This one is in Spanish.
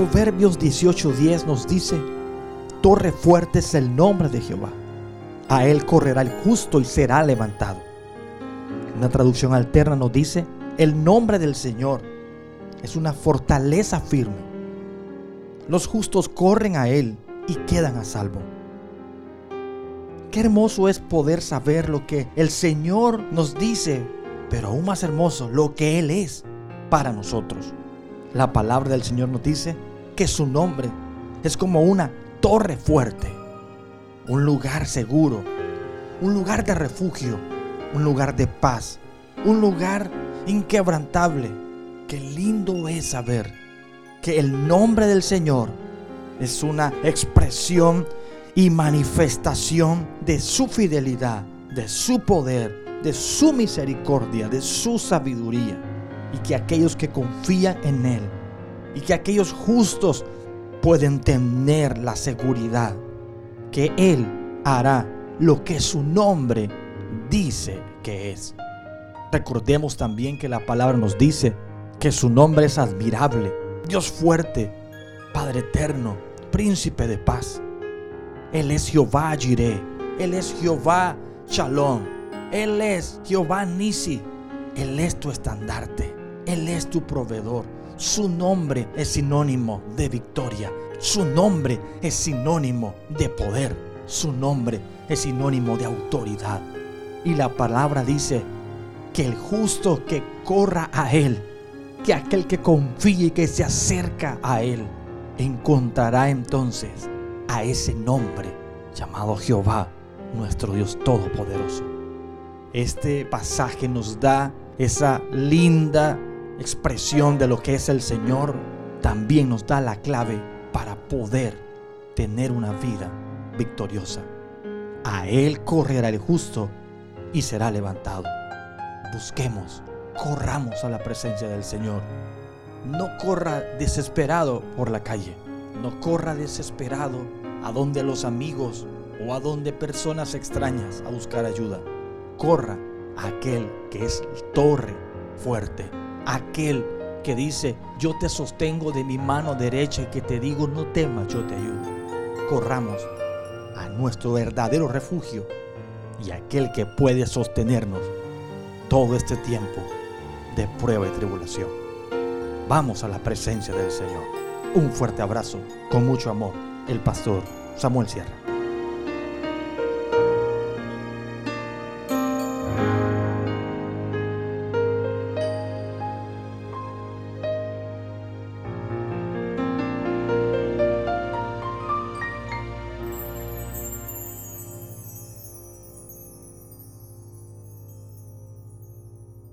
Proverbios 18:10 nos dice, Torre fuerte es el nombre de Jehová. A él correrá el justo y será levantado. Una traducción alterna nos dice, el nombre del Señor es una fortaleza firme. Los justos corren a Él y quedan a salvo. Qué hermoso es poder saber lo que el Señor nos dice, pero aún más hermoso lo que Él es para nosotros. La palabra del Señor nos dice que su nombre es como una torre fuerte, un lugar seguro, un lugar de refugio, un lugar de paz, un lugar inquebrantable. Qué lindo es saber que el nombre del Señor es una expresión y manifestación de su fidelidad, de su poder, de su misericordia, de su sabiduría. Y que aquellos que confían en Él y que aquellos justos pueden tener la seguridad que Él hará lo que su nombre dice que es. Recordemos también que la palabra nos dice que su nombre es admirable, Dios fuerte, Padre eterno, príncipe de paz. Él es Jehová Jireh, Él es Jehová Shalom, Él es Jehová Nisi, Él es tu estandarte, Él es tu proveedor. Su nombre es sinónimo de victoria, su nombre es sinónimo de poder, su nombre es sinónimo de autoridad. Y la palabra dice que el justo que corra a Él, que aquel que confíe y que se acerca a Él, encontrará entonces a ese nombre llamado Jehová, nuestro Dios Todopoderoso. Este pasaje nos da esa linda expresión de lo que es el Señor, también nos da la clave para poder tener una vida victoriosa. A Él correrá el justo y será levantado. Busquemos, corramos a la presencia del Señor. No corra desesperado por la calle. No corra desesperado a donde los amigos o a donde personas extrañas a buscar ayuda. Corra a aquel que es torre fuerte. Aquel que dice, yo te sostengo de mi mano derecha y que te digo, no temas, yo te ayudo. Corramos a nuestro verdadero refugio y aquel que puede sostenernos todo este tiempo de prueba y tribulación. Vamos a la presencia del Señor. Un fuerte abrazo, con mucho amor, el pastor Samuel Sierra.